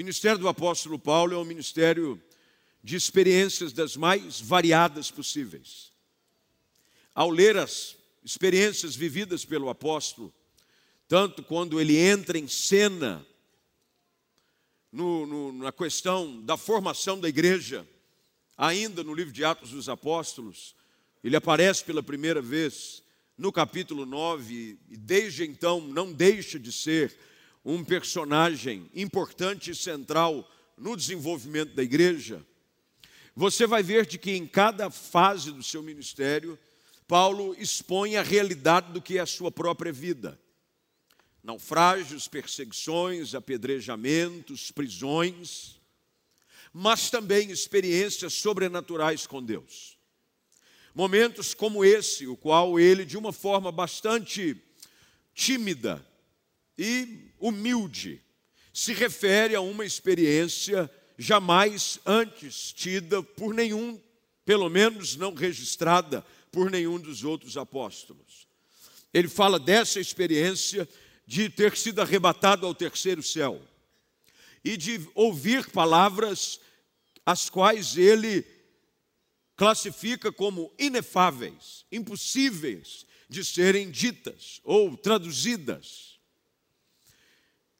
ministério do apóstolo Paulo é um ministério de experiências das mais variadas possíveis. Ao ler as experiências vividas pelo apóstolo, tanto quando ele entra em cena no, no, na questão da formação da igreja, ainda no livro de Atos dos Apóstolos, ele aparece pela primeira vez no capítulo 9, e desde então não deixa de ser um personagem importante e central no desenvolvimento da igreja. Você vai ver de que em cada fase do seu ministério, Paulo expõe a realidade do que é a sua própria vida. Naufrágios, perseguições, apedrejamentos, prisões, mas também experiências sobrenaturais com Deus. Momentos como esse, o qual ele, de uma forma bastante tímida e humilde, se refere a uma experiência jamais antes tida por nenhum, pelo menos não registrada por nenhum dos outros apóstolos. Ele fala dessa experiência de ter sido arrebatado ao terceiro céu e de ouvir palavras as quais ele classifica como inefáveis, impossíveis de serem ditas ou traduzidas.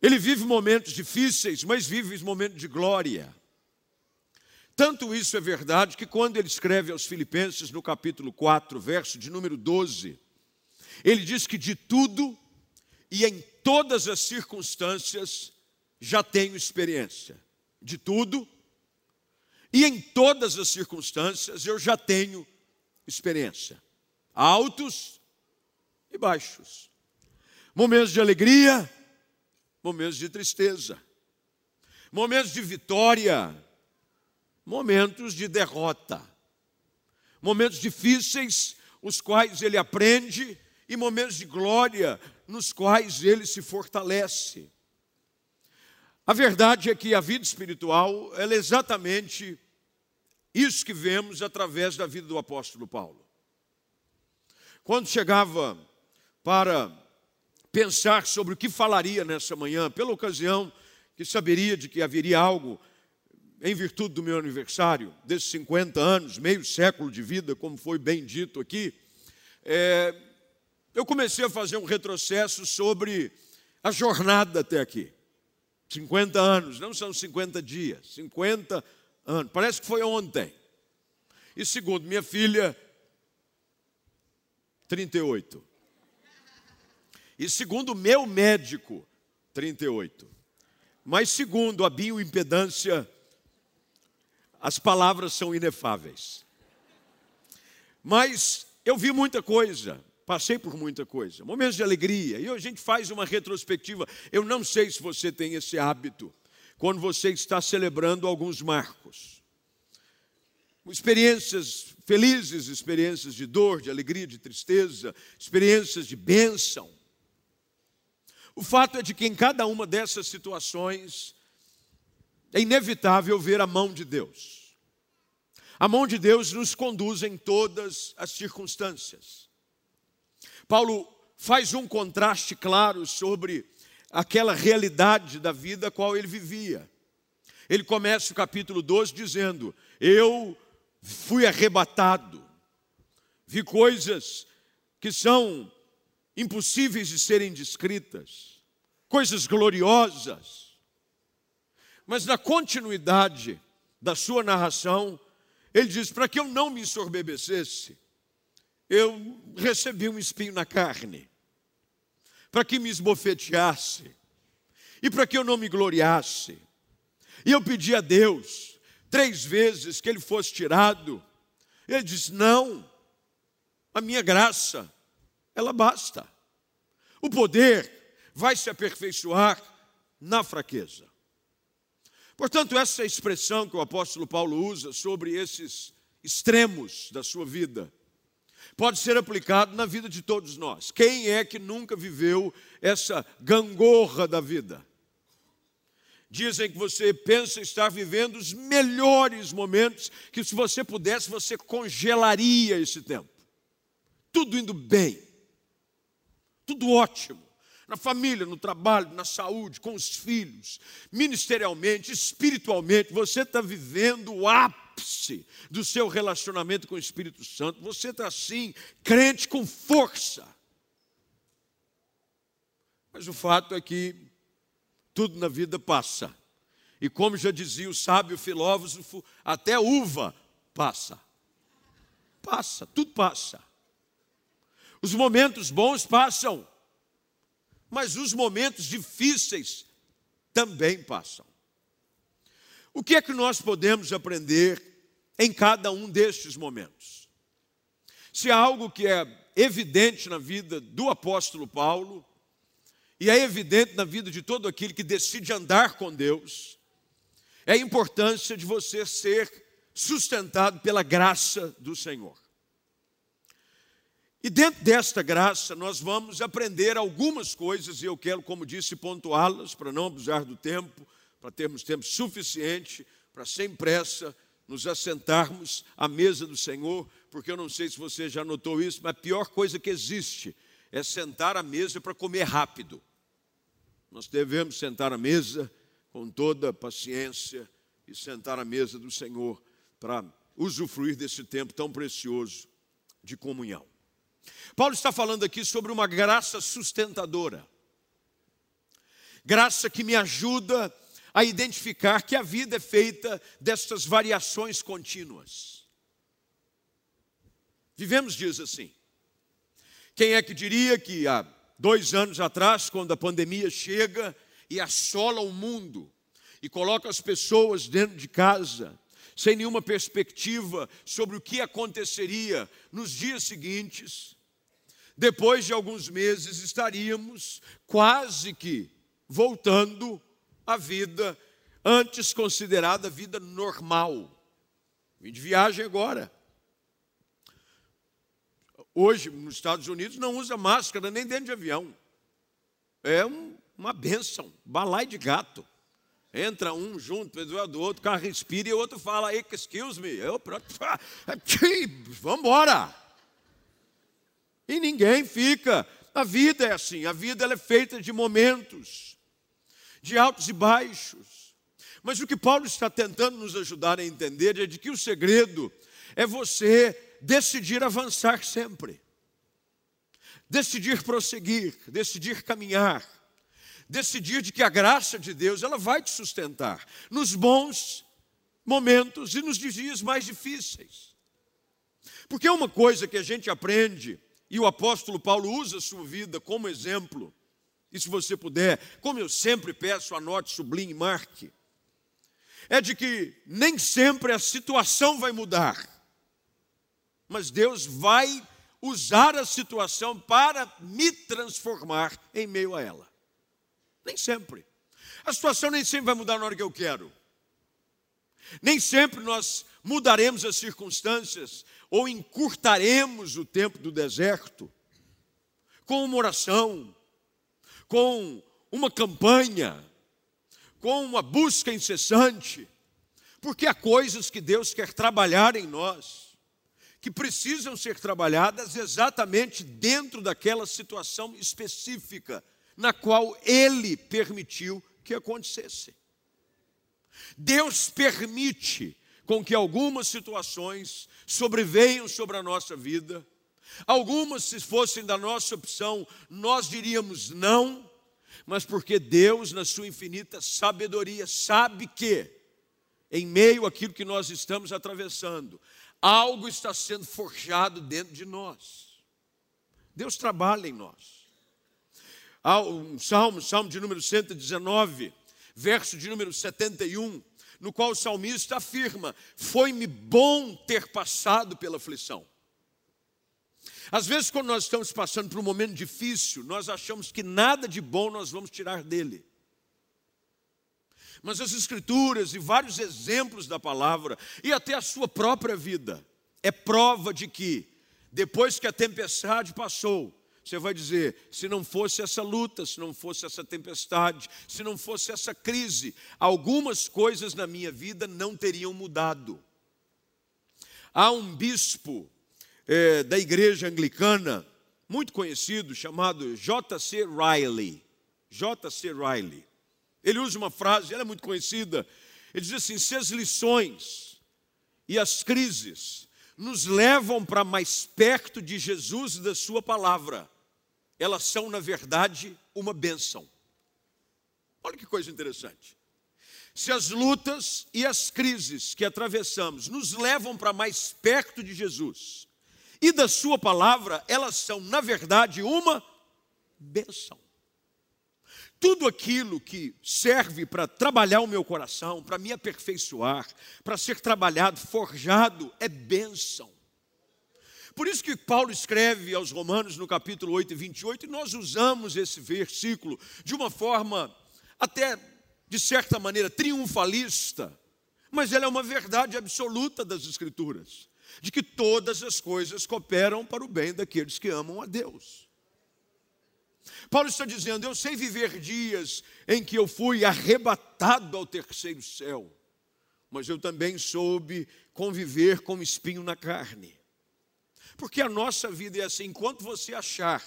Ele vive momentos difíceis, mas vive momentos de glória. Tanto isso é verdade que quando ele escreve aos Filipenses, no capítulo 4, verso de número 12, ele diz que de tudo e em todas as circunstâncias já tenho experiência. De tudo e em todas as circunstâncias eu já tenho experiência. Altos e baixos. Momentos de alegria, momentos de tristeza. Momentos de vitória, momentos de derrota, momentos difíceis, os quais ele aprende, e momentos de glória, nos quais ele se fortalece. A verdade é que a vida espiritual é exatamente isso que vemos através da vida do apóstolo Paulo. Quando chegava para pensar sobre o que falaria nessa manhã, pela ocasião que saberia de que haveria algo em virtude do meu aniversário, desses 50 anos, meio século de vida, como foi bem dito aqui, é, eu comecei a fazer um retrocesso sobre a jornada até aqui. 50 anos, não são 50 dias, 50 anos, parece que foi ontem. E segundo minha filha, 38. E segundo meu médico, 38. Mas segundo a bioimpedância as palavras são inefáveis. Mas eu vi muita coisa, passei por muita coisa, momentos de alegria, e a gente faz uma retrospectiva. Eu não sei se você tem esse hábito, quando você está celebrando alguns marcos. Experiências felizes, experiências de dor, de alegria, de tristeza, experiências de bênção. O fato é de que em cada uma dessas situações, é inevitável ver a mão de Deus. A mão de Deus nos conduz em todas as circunstâncias. Paulo faz um contraste claro sobre aquela realidade da vida a qual ele vivia. Ele começa o capítulo 12 dizendo: Eu fui arrebatado, vi coisas que são impossíveis de serem descritas, coisas gloriosas, mas na continuidade da sua narração, ele diz: para que eu não me ensorbebecesse, eu recebi um espinho na carne, para que me esbofeteasse, e para que eu não me gloriasse. E eu pedi a Deus, três vezes, que ele fosse tirado. Ele disse: Não, a minha graça, ela basta. O poder vai se aperfeiçoar na fraqueza. Portanto, essa expressão que o apóstolo Paulo usa sobre esses extremos da sua vida pode ser aplicado na vida de todos nós. Quem é que nunca viveu essa gangorra da vida? Dizem que você pensa estar vivendo os melhores momentos, que se você pudesse, você congelaria esse tempo. Tudo indo bem, tudo ótimo. Na família, no trabalho, na saúde, com os filhos, ministerialmente, espiritualmente, você está vivendo o ápice do seu relacionamento com o Espírito Santo. Você está assim, crente com força. Mas o fato é que tudo na vida passa. E como já dizia o sábio filósofo, até uva passa. Passa, tudo passa. Os momentos bons passam, mas os momentos difíceis também passam. O que é que nós podemos aprender em cada um destes momentos? Se há algo que é evidente na vida do apóstolo Paulo, e é evidente na vida de todo aquele que decide andar com Deus, é a importância de você ser sustentado pela graça do Senhor. E dentro desta graça, nós vamos aprender algumas coisas, e eu quero, como disse, pontuá-las, para não abusar do tempo, para termos tempo suficiente, para sem pressa nos assentarmos à mesa do Senhor, porque eu não sei se você já notou isso, mas a pior coisa que existe é sentar à mesa para comer rápido. Nós devemos sentar à mesa com toda paciência e sentar à mesa do Senhor para usufruir desse tempo tão precioso de comunhão. Paulo está falando aqui sobre uma graça sustentadora. Graça que me ajuda a identificar que a vida é feita destas variações contínuas. Vivemos dias assim. Quem é que diria que há dois anos atrás, quando a pandemia chega e assola o mundo e coloca as pessoas dentro de casa, sem nenhuma perspectiva sobre o que aconteceria nos dias seguintes, depois de alguns meses estaríamos quase que voltando à vida antes considerada vida normal. Vim de viagem agora. Hoje, nos Estados Unidos, não usa máscara nem dentro de avião. É um, uma benção, balai de gato. Entra um junto do outro, o cara respira e o outro fala, excuse me. Eu, pronto, vamos embora. E ninguém fica. A vida é assim, a vida ela é feita de momentos, de altos e baixos. Mas o que Paulo está tentando nos ajudar a entender é de que o segredo é você decidir avançar sempre, decidir prosseguir, decidir caminhar decidir de que a graça de Deus ela vai te sustentar nos bons momentos e nos dias mais difíceis. Porque uma coisa que a gente aprende, e o apóstolo Paulo usa a sua vida como exemplo, e se você puder, como eu sempre peço, anote, sublinhe, marque, é de que nem sempre a situação vai mudar, mas Deus vai usar a situação para me transformar em meio a ela. Nem sempre. A situação nem sempre vai mudar na hora que eu quero. Nem sempre nós mudaremos as circunstâncias ou encurtaremos o tempo do deserto com uma oração, com uma campanha, com uma busca incessante, porque há coisas que Deus quer trabalhar em nós, que precisam ser trabalhadas exatamente dentro daquela situação específica na qual ele permitiu que acontecesse. Deus permite com que algumas situações sobrevenham sobre a nossa vida. Algumas, se fossem da nossa opção, nós diríamos não, mas porque Deus, na sua infinita sabedoria, sabe que, em meio àquilo que nós estamos atravessando, algo está sendo forjado dentro de nós. Deus trabalha em nós. Um salmo, salmo de número 119, verso de número 71, no qual o salmista afirma: Foi-me bom ter passado pela aflição. Às vezes, quando nós estamos passando por um momento difícil, nós achamos que nada de bom nós vamos tirar dele. Mas as Escrituras e vários exemplos da palavra, e até a sua própria vida, é prova de que, depois que a tempestade passou, você vai dizer: se não fosse essa luta, se não fosse essa tempestade, se não fosse essa crise, algumas coisas na minha vida não teriam mudado. Há um bispo é, da igreja anglicana, muito conhecido chamado J.C. Riley. J.C. Riley. Ele usa uma frase, ela é muito conhecida. Ele diz assim: se as lições e as crises nos levam para mais perto de Jesus e da Sua palavra, elas são, na verdade, uma bênção. Olha que coisa interessante. Se as lutas e as crises que atravessamos nos levam para mais perto de Jesus e da Sua palavra, elas são, na verdade, uma benção. Tudo aquilo que serve para trabalhar o meu coração, para me aperfeiçoar, para ser trabalhado, forjado, é bênção. Por isso que Paulo escreve aos Romanos no capítulo 8 e 28, e nós usamos esse versículo de uma forma até de certa maneira, triunfalista, mas ela é uma verdade absoluta das Escrituras, de que todas as coisas cooperam para o bem daqueles que amam a Deus. Paulo está dizendo: Eu sei viver dias em que eu fui arrebatado ao terceiro céu, mas eu também soube conviver com espinho na carne. Porque a nossa vida é assim, enquanto você achar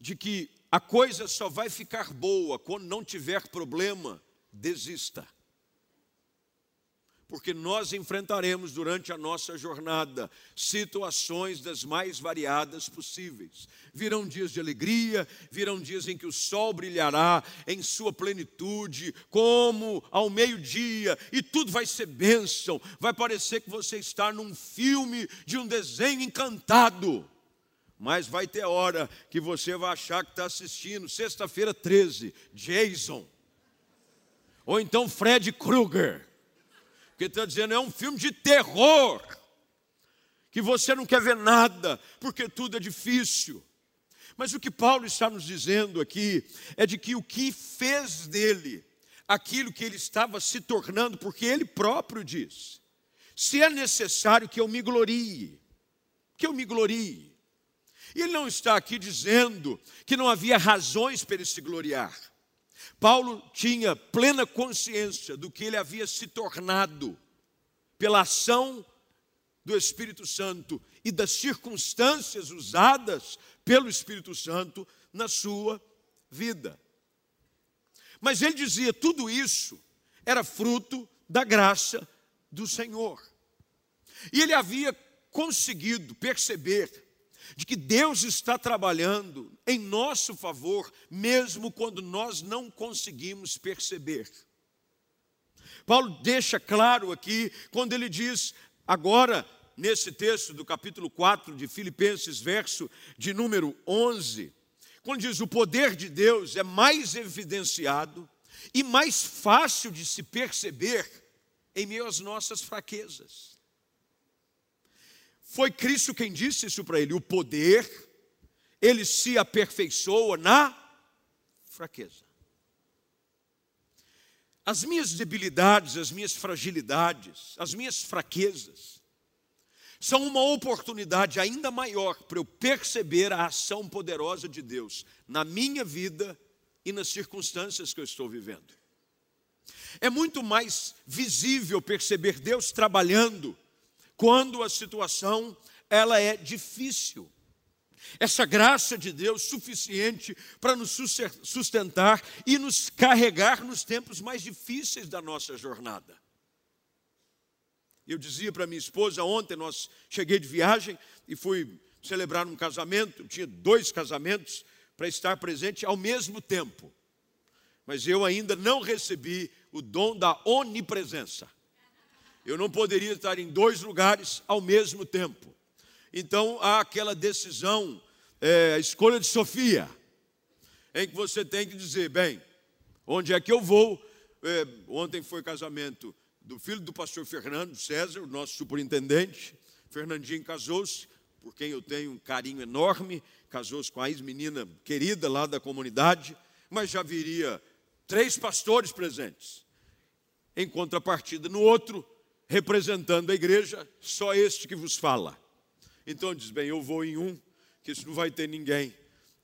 de que a coisa só vai ficar boa quando não tiver problema, desista. Porque nós enfrentaremos durante a nossa jornada situações das mais variadas possíveis. Virão dias de alegria, virão dias em que o sol brilhará em sua plenitude, como ao meio-dia, e tudo vai ser bênção. Vai parecer que você está num filme de um desenho encantado mas vai ter hora que você vai achar que está assistindo, sexta-feira 13, Jason. Ou então Fred Krueger. Que está dizendo, é um filme de terror. Que você não quer ver nada, porque tudo é difícil. Mas o que Paulo está nos dizendo aqui é de que o que fez dele aquilo que ele estava se tornando, porque ele próprio diz: se é necessário que eu me glorie, que eu me glorie. Ele não está aqui dizendo que não havia razões para ele se gloriar. Paulo tinha plena consciência do que ele havia se tornado pela ação do Espírito Santo e das circunstâncias usadas pelo Espírito Santo na sua vida. Mas ele dizia: tudo isso era fruto da graça do Senhor. E ele havia conseguido perceber de que Deus está trabalhando em nosso favor, mesmo quando nós não conseguimos perceber. Paulo deixa claro aqui, quando ele diz, agora, nesse texto do capítulo 4 de Filipenses, verso de número 11, quando diz: o poder de Deus é mais evidenciado e mais fácil de se perceber em meio às nossas fraquezas. Foi Cristo quem disse isso para ele: o poder, ele se aperfeiçoa na fraqueza. As minhas debilidades, as minhas fragilidades, as minhas fraquezas, são uma oportunidade ainda maior para eu perceber a ação poderosa de Deus na minha vida e nas circunstâncias que eu estou vivendo. É muito mais visível perceber Deus trabalhando quando a situação ela é difícil. Essa graça de Deus suficiente para nos sustentar e nos carregar nos tempos mais difíceis da nossa jornada. Eu dizia para minha esposa ontem, nós cheguei de viagem e fui celebrar um casamento, tinha dois casamentos para estar presente ao mesmo tempo. Mas eu ainda não recebi o dom da onipresença eu não poderia estar em dois lugares ao mesmo tempo. Então há aquela decisão, é, a escolha de Sofia, em que você tem que dizer: bem, onde é que eu vou? É, ontem foi casamento do filho do pastor Fernando César, o nosso superintendente. Fernandinho casou-se, por quem eu tenho um carinho enorme, casou-se com a ex-menina querida lá da comunidade, mas já viria três pastores presentes. Em contrapartida, no outro, representando a igreja, só este que vos fala. Então diz: bem, eu vou em um, que isso não vai ter ninguém,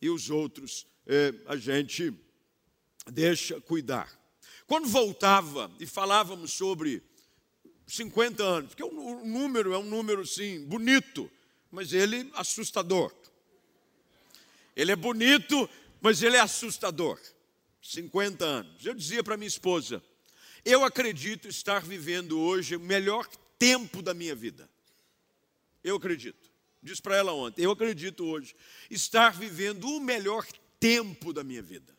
e os outros é, a gente deixa cuidar. Quando voltava e falávamos sobre 50 anos, porque o número é um número sim bonito, mas ele assustador. Ele é bonito, mas ele é assustador. 50 anos. Eu dizia para minha esposa: eu acredito estar vivendo hoje o melhor tempo da minha vida. Eu acredito. Disse para ela ontem: eu acredito hoje estar vivendo o melhor tempo da minha vida.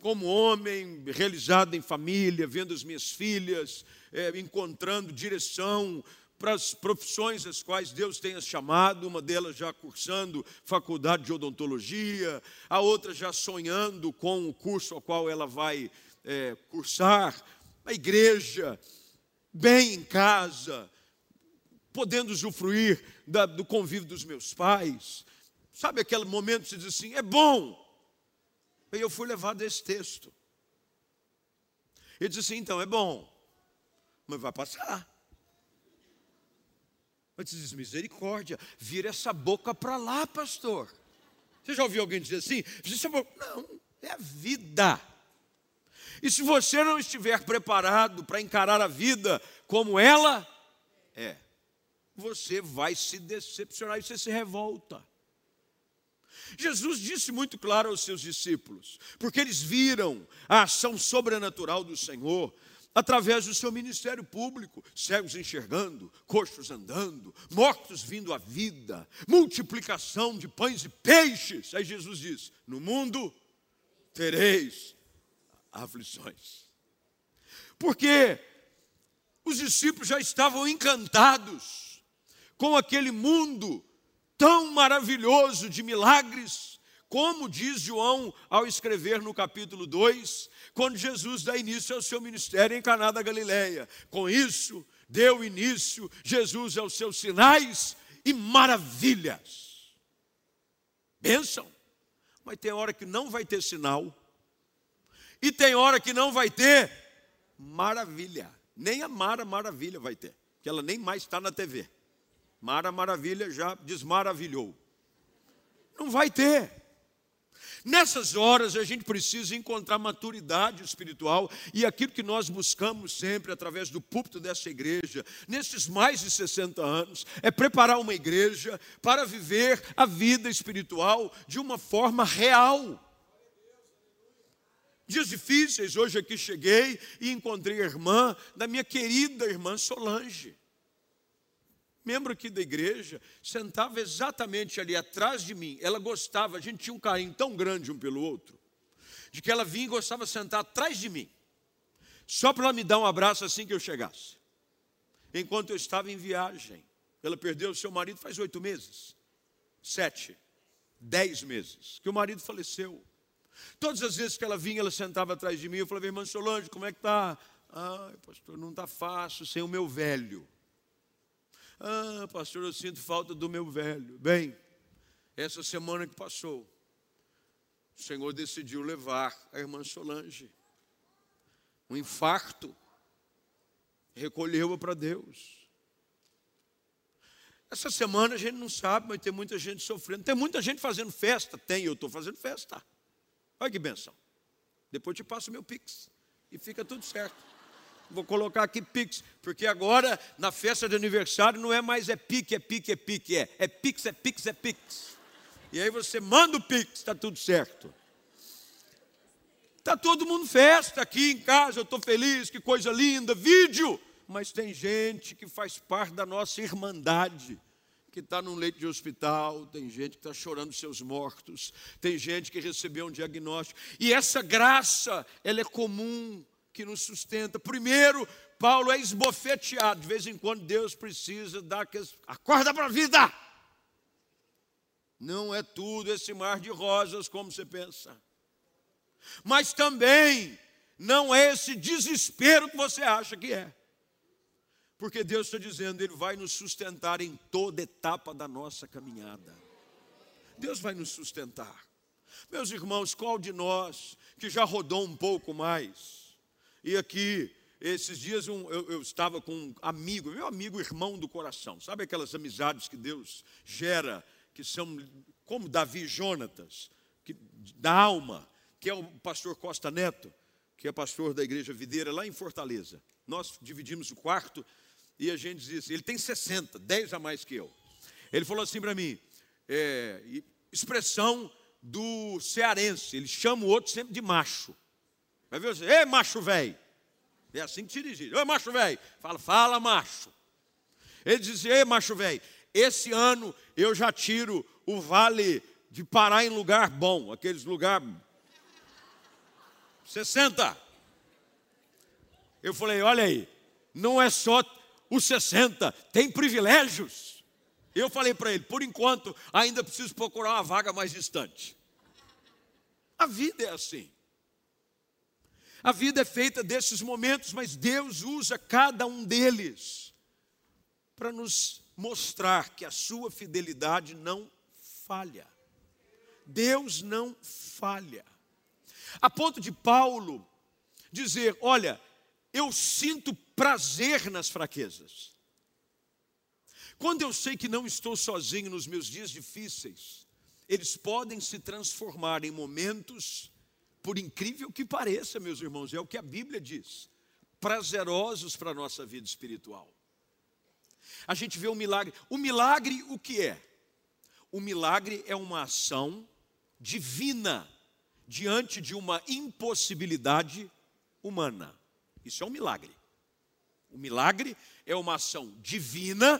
Como homem, realizado em família, vendo as minhas filhas, é, encontrando direção, para as profissões às quais Deus as chamado, uma delas já cursando faculdade de odontologia, a outra já sonhando com o curso ao qual ela vai é, cursar, a igreja, bem em casa, podendo usufruir da, do convívio dos meus pais. Sabe aquele momento que você diz assim, é bom. E eu fui levado a esse texto. Ele disse assim, então, é bom, mas vai passar. Mas diz, misericórdia, vira essa boca para lá, pastor. Você já ouviu alguém dizer assim? Não, é a vida. E se você não estiver preparado para encarar a vida como ela é, você vai se decepcionar e você se revolta. Jesus disse muito claro aos seus discípulos, porque eles viram a ação sobrenatural do Senhor, através do seu ministério público, cegos enxergando, coxos andando, mortos vindo à vida, multiplicação de pães e peixes. Aí Jesus diz: No mundo tereis aflições. Porque os discípulos já estavam encantados com aquele mundo tão maravilhoso de milagres como diz João ao escrever no capítulo 2, quando Jesus dá início ao seu ministério em Caná da Galileia. Com isso, deu início Jesus aos seus sinais e maravilhas. Bênção. Mas tem hora que não vai ter sinal. E tem hora que não vai ter maravilha. Nem a Mara Maravilha vai ter, que ela nem mais está na TV. Mara Maravilha já desmaravilhou. Não vai ter. Nessas horas a gente precisa encontrar maturidade espiritual e aquilo que nós buscamos sempre através do púlpito dessa igreja, nesses mais de 60 anos, é preparar uma igreja para viver a vida espiritual de uma forma real. Dias difíceis, hoje aqui cheguei e encontrei a irmã da minha querida irmã Solange membro aqui da igreja, sentava exatamente ali atrás de mim. Ela gostava, a gente tinha um carinho tão grande um pelo outro, de que ela vinha e gostava de sentar atrás de mim, só para ela me dar um abraço assim que eu chegasse. Enquanto eu estava em viagem, ela perdeu o seu marido faz oito meses, sete, dez meses, que o marido faleceu. Todas as vezes que ela vinha, ela sentava atrás de mim, eu falava, irmã Solange, como é que está? Ah, pastor, não está fácil sem o meu velho. Ah, pastor, eu sinto falta do meu velho. Bem, essa semana que passou, o Senhor decidiu levar a irmã Solange. Um infarto. Recolheu-a para Deus. Essa semana a gente não sabe, mas tem muita gente sofrendo. Tem muita gente fazendo festa. Tem, eu estou fazendo festa. Olha que benção. Depois te passo meu pix. E fica tudo certo. Vou colocar aqui Pix, porque agora na festa de aniversário não é mais é pique, é pique, é pique, é. É Pix, é Pix, é Pix. E aí você manda o Pix, está tudo certo. Está todo mundo festa aqui em casa, eu estou feliz, que coisa linda, vídeo. Mas tem gente que faz parte da nossa irmandade, que está num leito de hospital, tem gente que está chorando seus mortos, tem gente que recebeu um diagnóstico. E essa graça, ela é comum que nos sustenta. Primeiro, Paulo é esbofeteado. De vez em quando Deus precisa dar aqueles. Acorda para a vida! Não é tudo esse mar de rosas como você pensa. Mas também não é esse desespero que você acha que é. Porque Deus está dizendo, Ele vai nos sustentar em toda etapa da nossa caminhada. Deus vai nos sustentar. Meus irmãos, qual de nós que já rodou um pouco mais, e aqui, esses dias um, eu, eu, estava com um amigo, meu amigo irmão do coração. Sabe aquelas amizades que Deus gera, que são como Davi e Jonatas, que, da alma, que é o pastor Costa Neto, que é pastor da igreja videira lá em Fortaleza. Nós dividimos o quarto e a gente disse, ele tem 60, 10 a mais que eu. Ele falou assim para mim, é, expressão do cearense, ele chama o outro sempre de macho. Vai ver você, ei macho velho. É assim que se dirige. Ei macho velho. Fala, fala macho. Ele diz, ei macho velho, esse ano eu já tiro o vale de parar em lugar bom, aqueles lugar 60. Eu falei, olha aí, não é só os 60, tem privilégios. Eu falei para ele, por enquanto, ainda preciso procurar uma vaga mais distante. A vida é assim. A vida é feita desses momentos, mas Deus usa cada um deles para nos mostrar que a sua fidelidade não falha. Deus não falha. A ponto de Paulo dizer: Olha, eu sinto prazer nas fraquezas. Quando eu sei que não estou sozinho nos meus dias difíceis, eles podem se transformar em momentos, por incrível que pareça, meus irmãos, é o que a Bíblia diz, prazerosos para a nossa vida espiritual. A gente vê o um milagre. O milagre, o que é? O milagre é uma ação divina diante de uma impossibilidade humana. Isso é um milagre. O milagre é uma ação divina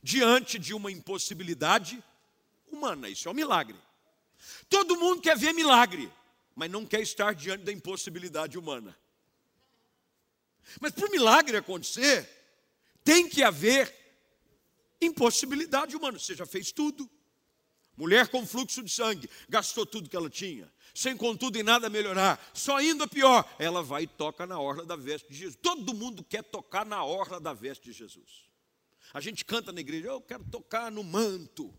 diante de uma impossibilidade humana. Isso é um milagre. Todo mundo quer ver milagre, mas não quer estar diante da impossibilidade humana. Mas para o milagre acontecer, tem que haver impossibilidade humana. Você já fez tudo. Mulher com fluxo de sangue, gastou tudo que ela tinha, sem contudo em nada melhorar, só indo a pior. Ela vai e toca na orla da veste de Jesus. Todo mundo quer tocar na orla da veste de Jesus. A gente canta na igreja, eu quero tocar no manto.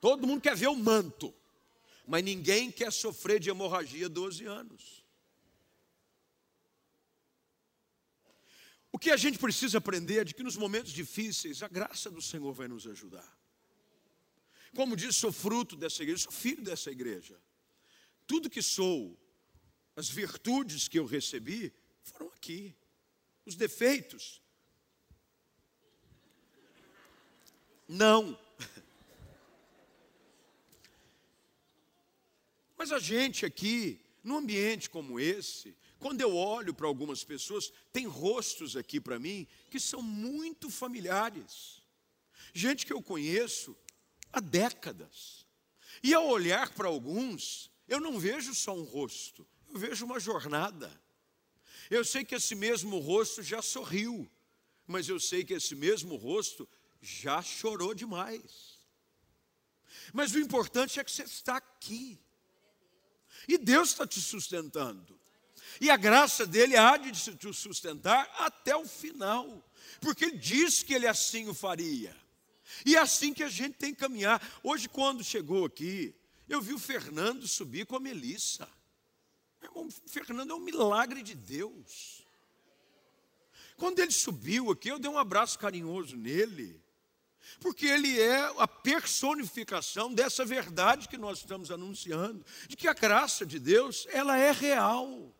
Todo mundo quer ver o manto, mas ninguém quer sofrer de hemorragia 12 anos. O que a gente precisa aprender é de que nos momentos difíceis a graça do Senhor vai nos ajudar. Como diz, sou fruto dessa igreja, sou filho dessa igreja. Tudo que sou, as virtudes que eu recebi, foram aqui. Os defeitos, não. Mas a gente aqui, num ambiente como esse, quando eu olho para algumas pessoas, tem rostos aqui para mim que são muito familiares. Gente que eu conheço há décadas. E ao olhar para alguns, eu não vejo só um rosto, eu vejo uma jornada. Eu sei que esse mesmo rosto já sorriu, mas eu sei que esse mesmo rosto já chorou demais. Mas o importante é que você está aqui. E Deus está te sustentando. E a graça dele há de te sustentar até o final. Porque ele disse que ele assim o faria. E é assim que a gente tem que caminhar. Hoje, quando chegou aqui, eu vi o Fernando subir com a Melissa. O Fernando é um milagre de Deus. Quando ele subiu aqui, eu dei um abraço carinhoso nele, porque ele é a personificação dessa verdade que nós estamos anunciando, de que a graça de Deus, ela é real.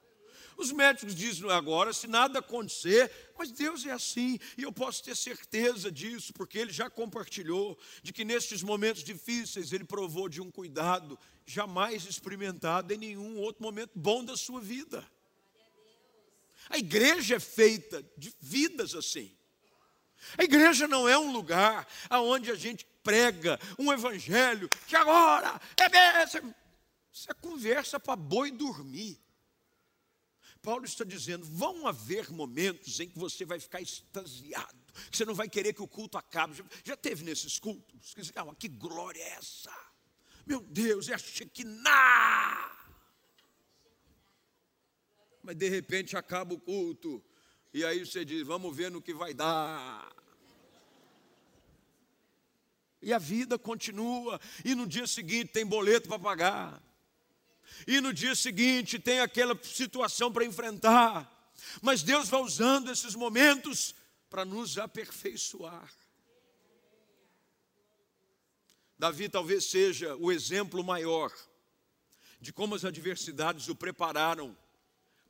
Os médicos dizem agora, se nada acontecer, mas Deus é assim, e eu posso ter certeza disso, porque Ele já compartilhou de que nestes momentos difíceis Ele provou de um cuidado jamais experimentado em nenhum outro momento bom da sua vida. A igreja é feita de vidas assim. A igreja não é um lugar onde a gente prega um evangelho que agora é bem. Isso é conversa para boi dormir. Paulo está dizendo: vão haver momentos em que você vai ficar extasiado, que você não vai querer que o culto acabe. Já, teve nesses cultos? Que, ah, que glória é essa? Meu Deus, é a Shekinah! Mas de repente acaba o culto, e aí você diz: vamos ver no que vai dar. E a vida continua, e no dia seguinte tem boleto para pagar e no dia seguinte tem aquela situação para enfrentar. Mas Deus vai usando esses momentos para nos aperfeiçoar. Davi talvez seja o exemplo maior de como as adversidades o prepararam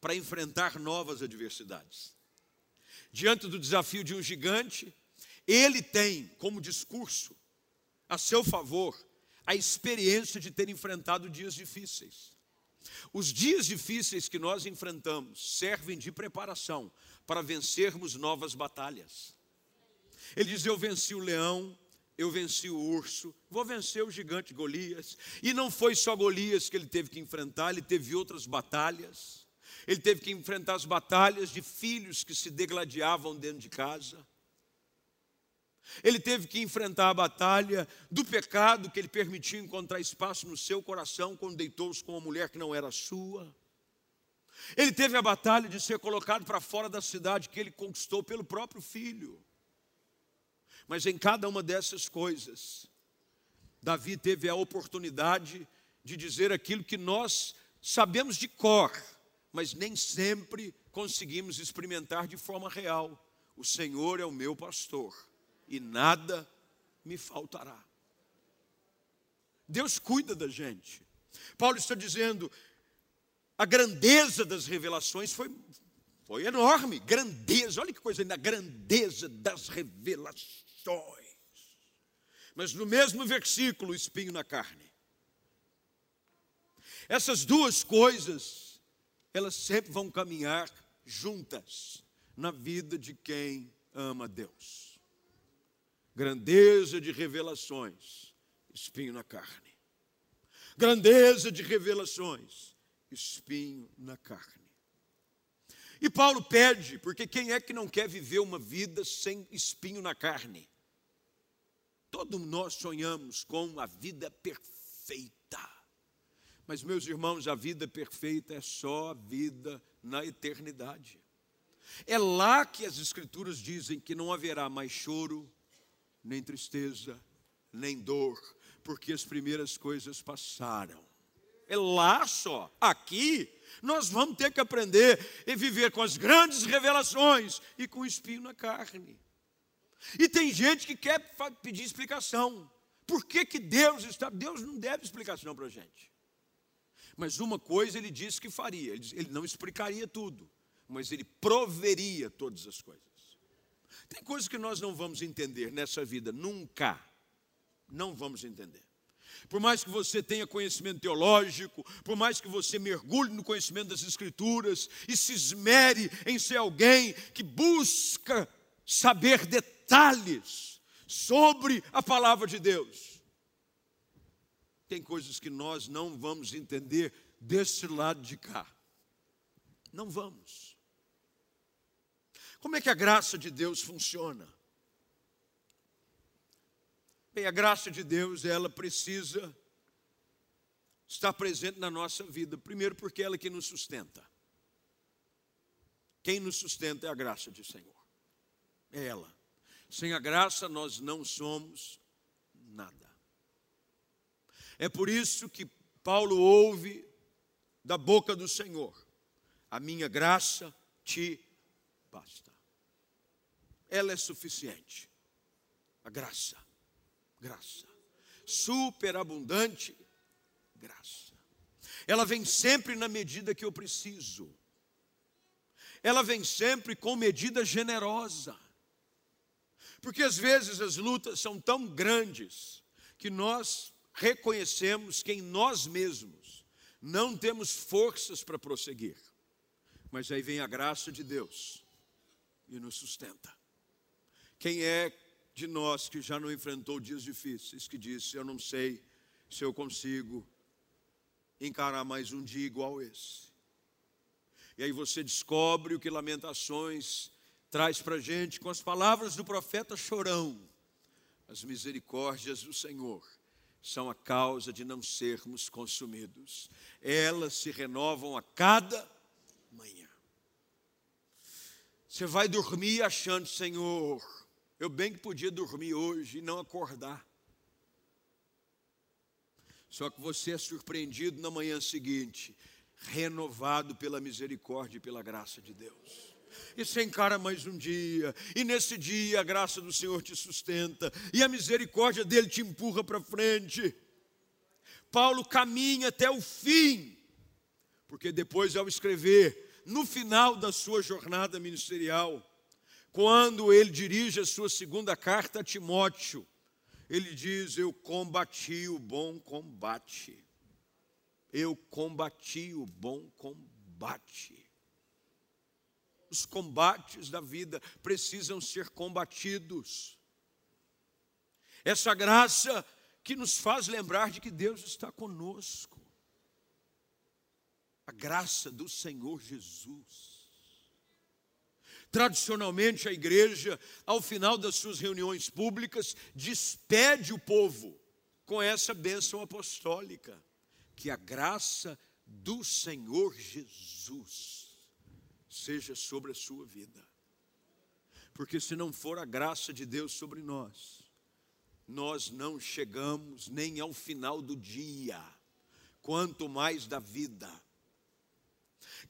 para enfrentar novas adversidades. Diante do desafio de um gigante, ele tem como discurso a seu favor a experiência de ter enfrentado dias difíceis. Os dias difíceis que nós enfrentamos servem de preparação para vencermos novas batalhas. Ele diz: Eu venci o leão, eu venci o urso, vou vencer o gigante Golias. E não foi só Golias que ele teve que enfrentar, ele teve outras batalhas. Ele teve que enfrentar as batalhas de filhos que se degladiavam dentro de casa. Ele teve que enfrentar a batalha do pecado que ele permitiu encontrar espaço no seu coração quando deitou-se com uma mulher que não era sua. Ele teve a batalha de ser colocado para fora da cidade que ele conquistou pelo próprio filho. Mas em cada uma dessas coisas, Davi teve a oportunidade de dizer aquilo que nós sabemos de cor, mas nem sempre conseguimos experimentar de forma real. O Senhor é o meu pastor e nada me faltará. Deus cuida da gente. Paulo está dizendo, a grandeza das revelações foi, foi enorme. Grandeza, olha que coisa a grandeza das revelações. Mas no mesmo versículo, espinho na carne. Essas duas coisas, elas sempre vão caminhar juntas na vida de quem ama Deus grandeza de revelações, espinho na carne. Grandeza de revelações, espinho na carne. E Paulo pede, porque quem é que não quer viver uma vida sem espinho na carne? Todos nós sonhamos com a vida perfeita. Mas, meus irmãos, a vida perfeita é só a vida na eternidade. É lá que as Escrituras dizem que não haverá mais choro, nem tristeza, nem dor, porque as primeiras coisas passaram. É lá só, aqui, nós vamos ter que aprender e viver com as grandes revelações e com o espinho na carne. E tem gente que quer pedir explicação. Por que, que Deus está. Deus não deve explicação para a gente. Mas uma coisa ele disse que faria: ele não explicaria tudo, mas ele proveria todas as coisas. Tem coisas que nós não vamos entender nessa vida, nunca. Não vamos entender. Por mais que você tenha conhecimento teológico, por mais que você mergulhe no conhecimento das Escrituras e se esmere em ser alguém que busca saber detalhes sobre a palavra de Deus, tem coisas que nós não vamos entender desse lado de cá. Não vamos. Como é que a graça de Deus funciona? Bem, a graça de Deus, ela precisa estar presente na nossa vida. Primeiro, porque ela é que nos sustenta. Quem nos sustenta é a graça do Senhor. É ela. Sem a graça, nós não somos nada. É por isso que Paulo ouve da boca do Senhor: A minha graça te basta ela é suficiente. A graça, graça, superabundante graça. Ela vem sempre na medida que eu preciso. Ela vem sempre com medida generosa. Porque às vezes as lutas são tão grandes que nós reconhecemos que em nós mesmos não temos forças para prosseguir. Mas aí vem a graça de Deus e nos sustenta. Quem é de nós que já não enfrentou dias difíceis, que disse: Eu não sei se eu consigo encarar mais um dia igual esse? E aí você descobre o que Lamentações traz para a gente com as palavras do profeta Chorão: As misericórdias do Senhor são a causa de não sermos consumidos, elas se renovam a cada manhã. Você vai dormir achando, Senhor, eu bem que podia dormir hoje e não acordar. Só que você é surpreendido na manhã seguinte, renovado pela misericórdia e pela graça de Deus. E você encara mais um dia, e nesse dia a graça do Senhor te sustenta, e a misericórdia dele te empurra para frente. Paulo caminha até o fim, porque depois, ao escrever, no final da sua jornada ministerial, quando ele dirige a sua segunda carta a Timóteo, ele diz: Eu combati o bom combate. Eu combati o bom combate. Os combates da vida precisam ser combatidos. Essa graça que nos faz lembrar de que Deus está conosco. A graça do Senhor Jesus. Tradicionalmente, a igreja, ao final das suas reuniões públicas, despede o povo com essa bênção apostólica: que a graça do Senhor Jesus seja sobre a sua vida. Porque se não for a graça de Deus sobre nós, nós não chegamos nem ao final do dia, quanto mais da vida.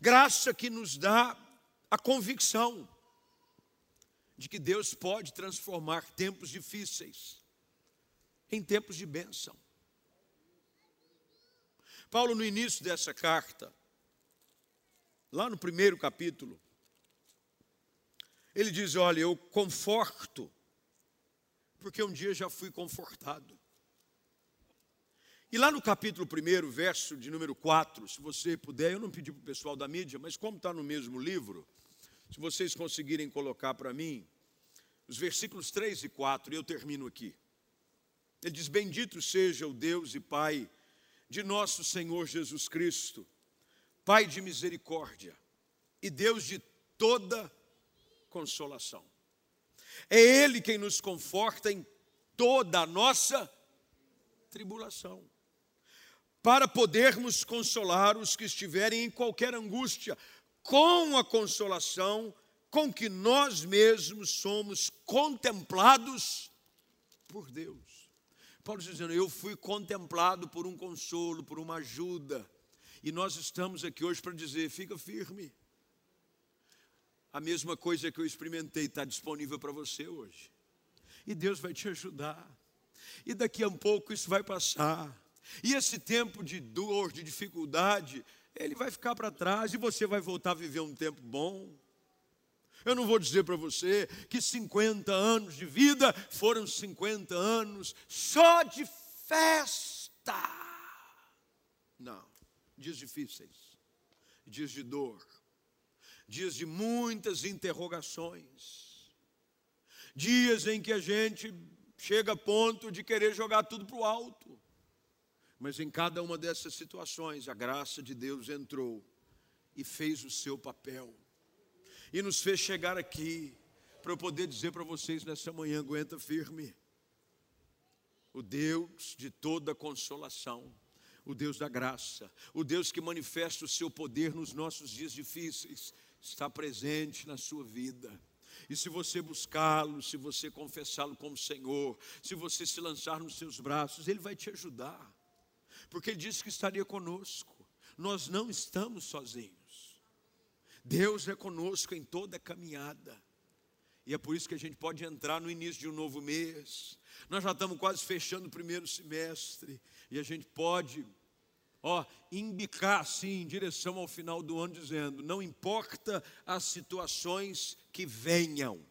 Graça que nos dá a convicção de que Deus pode transformar tempos difíceis em tempos de bênção. Paulo, no início dessa carta, lá no primeiro capítulo, ele diz: Olha, eu conforto, porque um dia já fui confortado. E lá no capítulo 1, verso de número 4, se você puder, eu não pedi para o pessoal da mídia, mas como está no mesmo livro, se vocês conseguirem colocar para mim, os versículos 3 e 4, e eu termino aqui. Ele diz: Bendito seja o Deus e Pai de nosso Senhor Jesus Cristo, Pai de misericórdia e Deus de toda consolação. É Ele quem nos conforta em toda a nossa tribulação, para podermos consolar os que estiverem em qualquer angústia, com a consolação com que nós mesmos somos contemplados por Deus. Paulo está dizendo: Eu fui contemplado por um consolo, por uma ajuda, e nós estamos aqui hoje para dizer: fica firme. A mesma coisa que eu experimentei está disponível para você hoje, e Deus vai te ajudar, e daqui a um pouco isso vai passar, e esse tempo de dor, de dificuldade, ele vai ficar para trás e você vai voltar a viver um tempo bom. Eu não vou dizer para você que 50 anos de vida foram 50 anos só de festa. Não, dias difíceis, dias de dor, dias de muitas interrogações, dias em que a gente chega a ponto de querer jogar tudo para o alto. Mas em cada uma dessas situações, a graça de Deus entrou e fez o seu papel. E nos fez chegar aqui para eu poder dizer para vocês nessa manhã: aguenta firme. O Deus de toda consolação, o Deus da graça, o Deus que manifesta o seu poder nos nossos dias difíceis, está presente na sua vida. E se você buscá-lo, se você confessá-lo como Senhor, se você se lançar nos seus braços, Ele vai te ajudar porque Ele disse que estaria conosco. Nós não estamos sozinhos. Deus é conosco em toda a caminhada. E é por isso que a gente pode entrar no início de um novo mês. Nós já estamos quase fechando o primeiro semestre. E a gente pode, ó, imbicar assim em direção ao final do ano, dizendo: não importa as situações que venham,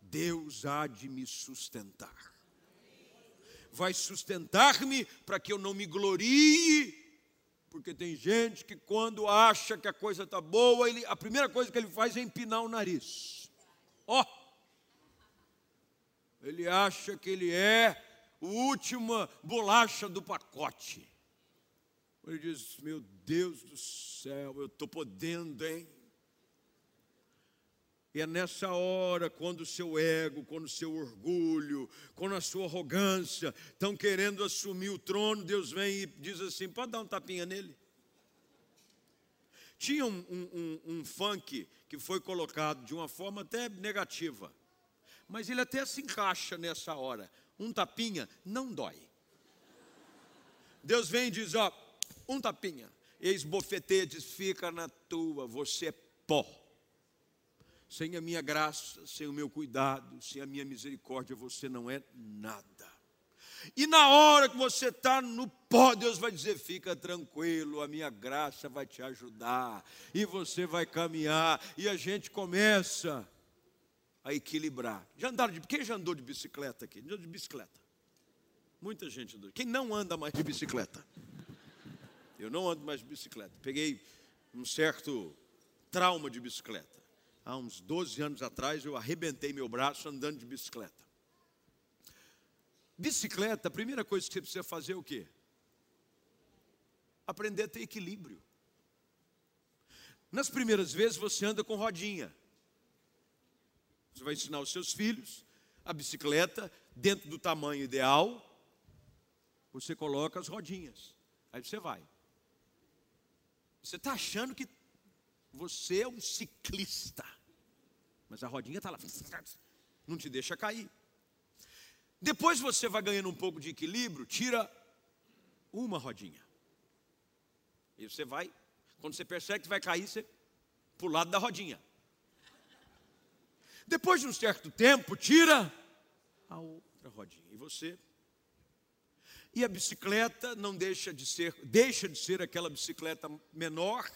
Deus há de me sustentar vai sustentar-me para que eu não me glorie, porque tem gente que quando acha que a coisa está boa, ele, a primeira coisa que ele faz é empinar o nariz. Ó, oh, ele acha que ele é a última bolacha do pacote. Ele diz: Meu Deus do céu, eu estou podendo, hein? E é nessa hora, quando o seu ego, quando o seu orgulho, quando a sua arrogância estão querendo assumir o trono, Deus vem e diz assim: pode dar um tapinha nele. Tinha um, um, um, um funk que foi colocado de uma forma até negativa, mas ele até se encaixa nessa hora. Um tapinha não dói. Deus vem e diz: ó, um tapinha. Eis bofeteia, diz: fica na tua, você é pó. Sem a minha graça, sem o meu cuidado, sem a minha misericórdia, você não é nada. E na hora que você está no pó, Deus vai dizer: fica tranquilo, a minha graça vai te ajudar, e você vai caminhar, e a gente começa a equilibrar. Já andaram de. Quem já andou de bicicleta aqui? Andou de bicicleta. Muita gente andou. Quem não anda mais de bicicleta? Eu não ando mais de bicicleta. Peguei um certo trauma de bicicleta. Há uns 12 anos atrás eu arrebentei meu braço andando de bicicleta. Bicicleta, a primeira coisa que você precisa fazer é o quê? Aprender a ter equilíbrio. Nas primeiras vezes você anda com rodinha. Você vai ensinar os seus filhos a bicicleta dentro do tamanho ideal. Você coloca as rodinhas. Aí você vai. Você está achando que você é um ciclista. Mas a rodinha está lá. Não te deixa cair. Depois você vai ganhando um pouco de equilíbrio, tira uma rodinha. E você vai, quando você percebe que vai cair, você para o lado da rodinha. Depois de um certo tempo, tira a outra rodinha. E você. E a bicicleta não deixa de ser, deixa de ser aquela bicicleta menor,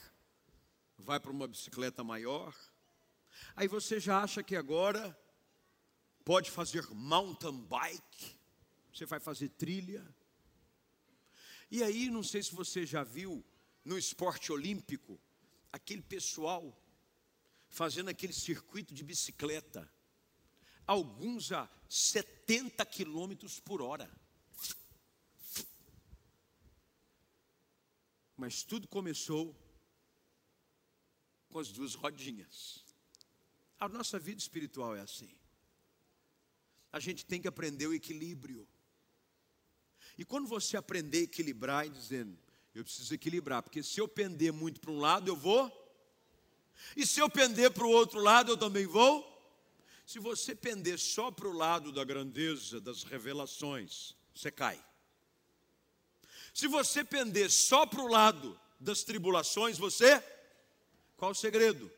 vai para uma bicicleta maior. Aí você já acha que agora pode fazer mountain bike, você vai fazer trilha. E aí, não sei se você já viu no esporte olímpico, aquele pessoal fazendo aquele circuito de bicicleta, alguns a 70 quilômetros por hora. Mas tudo começou com as duas rodinhas. A nossa vida espiritual é assim a gente tem que aprender o equilíbrio. E quando você aprender a equilibrar, e dizendo, eu preciso equilibrar, porque se eu pender muito para um lado, eu vou, e se eu pender para o outro lado, eu também vou. Se você pender só para o lado da grandeza, das revelações, você cai. Se você pender só para o lado das tribulações, você, qual o segredo?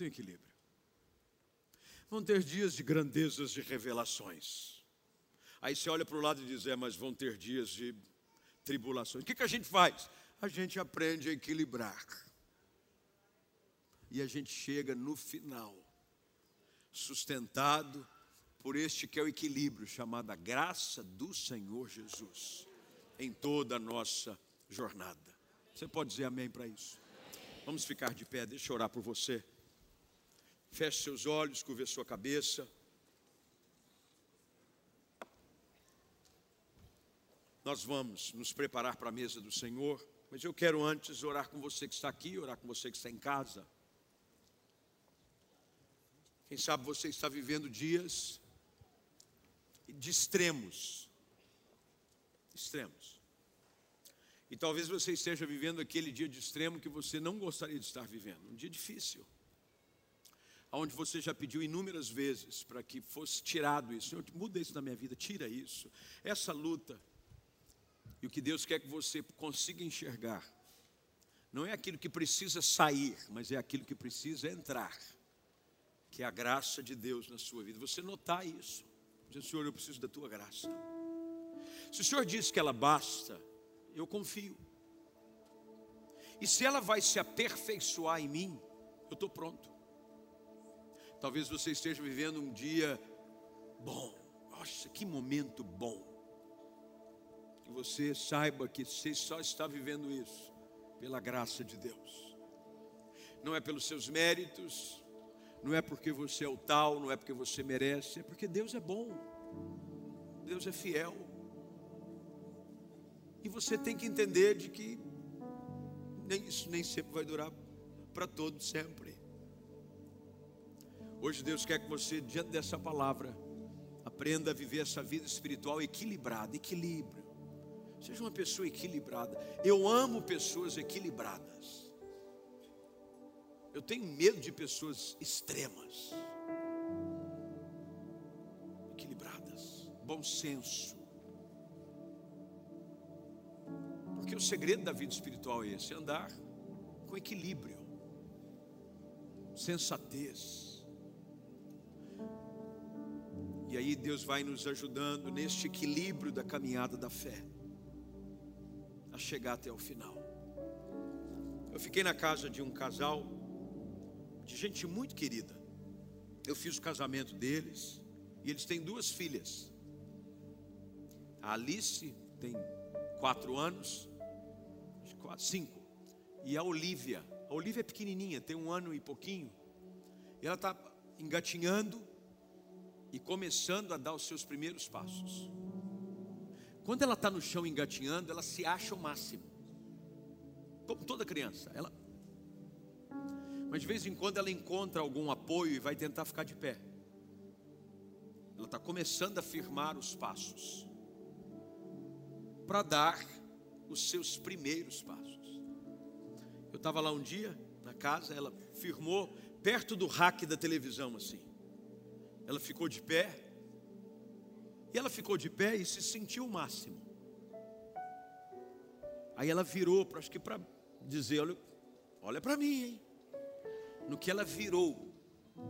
Tem equilíbrio. Vão ter dias de grandezas de revelações. Aí você olha para o lado e diz: é, mas vão ter dias de tribulações. O que, que a gente faz? A gente aprende a equilibrar. E a gente chega no final, sustentado por este que é o equilíbrio, chamado a graça do Senhor Jesus, em toda a nossa jornada. Você pode dizer amém para isso? Vamos ficar de pé, deixa eu orar por você. Feche seus olhos, curve a sua cabeça. Nós vamos nos preparar para a mesa do Senhor, mas eu quero antes orar com você que está aqui, orar com você que está em casa. Quem sabe você está vivendo dias de extremos. Extremos. E talvez você esteja vivendo aquele dia de extremo que você não gostaria de estar vivendo. Um dia difícil onde você já pediu inúmeras vezes para que fosse tirado isso. Senhor, muda isso na minha vida, tira isso. Essa luta. E o que Deus quer que você consiga enxergar. Não é aquilo que precisa sair, mas é aquilo que precisa entrar. Que é a graça de Deus na sua vida. Você notar isso. Dizer, Senhor, eu preciso da tua graça. Se o Senhor diz que ela basta, eu confio. E se ela vai se aperfeiçoar em mim, eu estou pronto. Talvez você esteja vivendo um dia bom. Nossa, que momento bom. Que você saiba que você só está vivendo isso pela graça de Deus. Não é pelos seus méritos, não é porque você é o tal, não é porque você merece, é porque Deus é bom. Deus é fiel. E você tem que entender de que nem isso nem sempre vai durar para todos sempre. Hoje Deus quer que você, diante dessa palavra, aprenda a viver essa vida espiritual equilibrada, equilíbrio. Seja uma pessoa equilibrada. Eu amo pessoas equilibradas. Eu tenho medo de pessoas extremas. Equilibradas. Bom senso. Porque o segredo da vida espiritual é esse: andar com equilíbrio, sensatez e aí Deus vai nos ajudando neste equilíbrio da caminhada da fé, a chegar até o final. Eu fiquei na casa de um casal, de gente muito querida. Eu fiz o casamento deles, e eles têm duas filhas. A Alice tem quatro anos, quatro, cinco. E a Olivia, a Olivia é pequenininha, tem um ano e pouquinho. E ela está engatinhando e começando a dar os seus primeiros passos. Quando ela está no chão engatinhando, ela se acha o máximo. Como toda criança. Ela... Mas de vez em quando ela encontra algum apoio e vai tentar ficar de pé. Ela está começando a firmar os passos para dar os seus primeiros passos. Eu estava lá um dia na casa, ela firmou perto do rack da televisão assim. Ela ficou de pé. E ela ficou de pé e se sentiu o máximo. Aí ela virou, acho que para dizer, olha, olha para mim, hein? No que ela virou,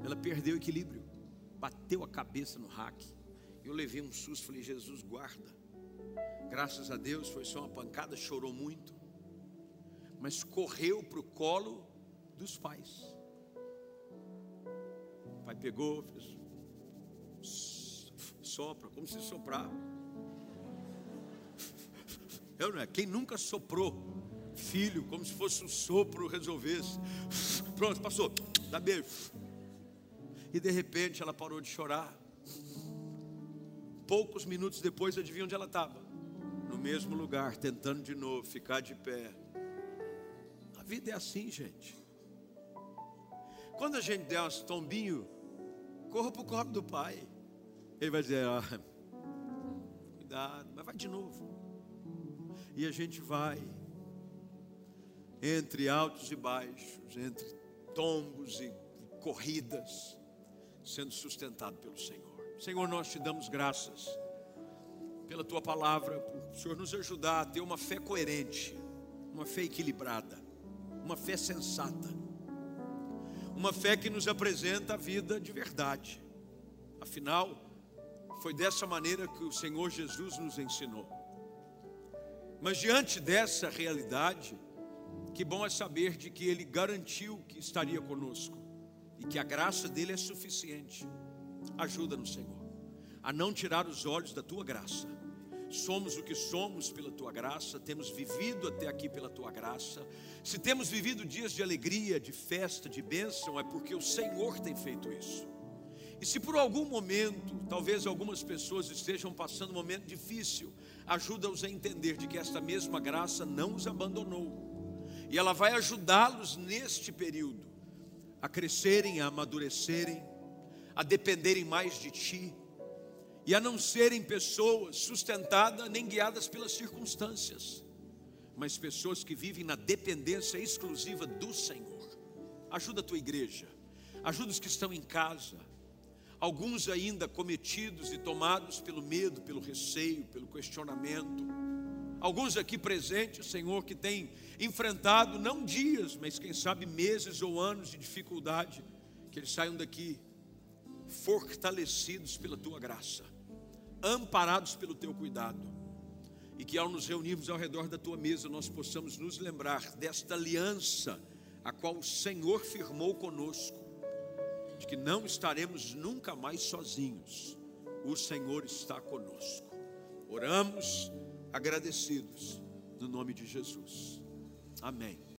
ela perdeu o equilíbrio bateu a cabeça no rack. Eu levei um susto, falei, Jesus, guarda. Graças a Deus foi só uma pancada, chorou muito. Mas correu para o colo dos pais. O pai pegou, fez, sopra, como se soprar. Eu não é? Quem nunca soprou filho, como se fosse um sopro resolvesse. Pronto, passou. Dá beijo e de repente ela parou de chorar. Poucos minutos depois, adivinha onde ela estava? No mesmo lugar, tentando de novo ficar de pé. A vida é assim, gente. Quando a gente der uns tombinho, corra para o colo do pai. Ele vai dizer: ah, cuidado, mas vai de novo. E a gente vai entre altos e baixos, entre tombos e corridas sendo sustentado pelo Senhor. Senhor, nós te damos graças pela tua palavra, por o Senhor nos ajudar a ter uma fé coerente, uma fé equilibrada, uma fé sensata, uma fé que nos apresenta a vida de verdade. Afinal, foi dessa maneira que o Senhor Jesus nos ensinou. Mas diante dessa realidade, que bom é saber de que Ele garantiu que estaria conosco e que a graça dele é suficiente. Ajuda-nos, Senhor, a não tirar os olhos da tua graça. Somos o que somos pela tua graça, temos vivido até aqui pela tua graça. Se temos vivido dias de alegria, de festa, de bênção, é porque o Senhor tem feito isso. E se por algum momento, talvez algumas pessoas estejam passando um momento difícil, ajuda-os a entender de que esta mesma graça não os abandonou. E ela vai ajudá-los neste período a crescerem, a amadurecerem, a dependerem mais de Ti e a não serem pessoas sustentadas nem guiadas pelas circunstâncias, mas pessoas que vivem na dependência exclusiva do Senhor. Ajuda a tua igreja, ajuda os que estão em casa, alguns ainda cometidos e tomados pelo medo, pelo receio, pelo questionamento. Alguns aqui presentes, Senhor, que têm enfrentado não dias, mas quem sabe meses ou anos de dificuldade, que eles saiam daqui fortalecidos pela tua graça, amparados pelo teu cuidado, e que ao nos reunirmos ao redor da tua mesa, nós possamos nos lembrar desta aliança a qual o Senhor firmou conosco, de que não estaremos nunca mais sozinhos, o Senhor está conosco. Oramos agradecidos no nome de Jesus. Amém.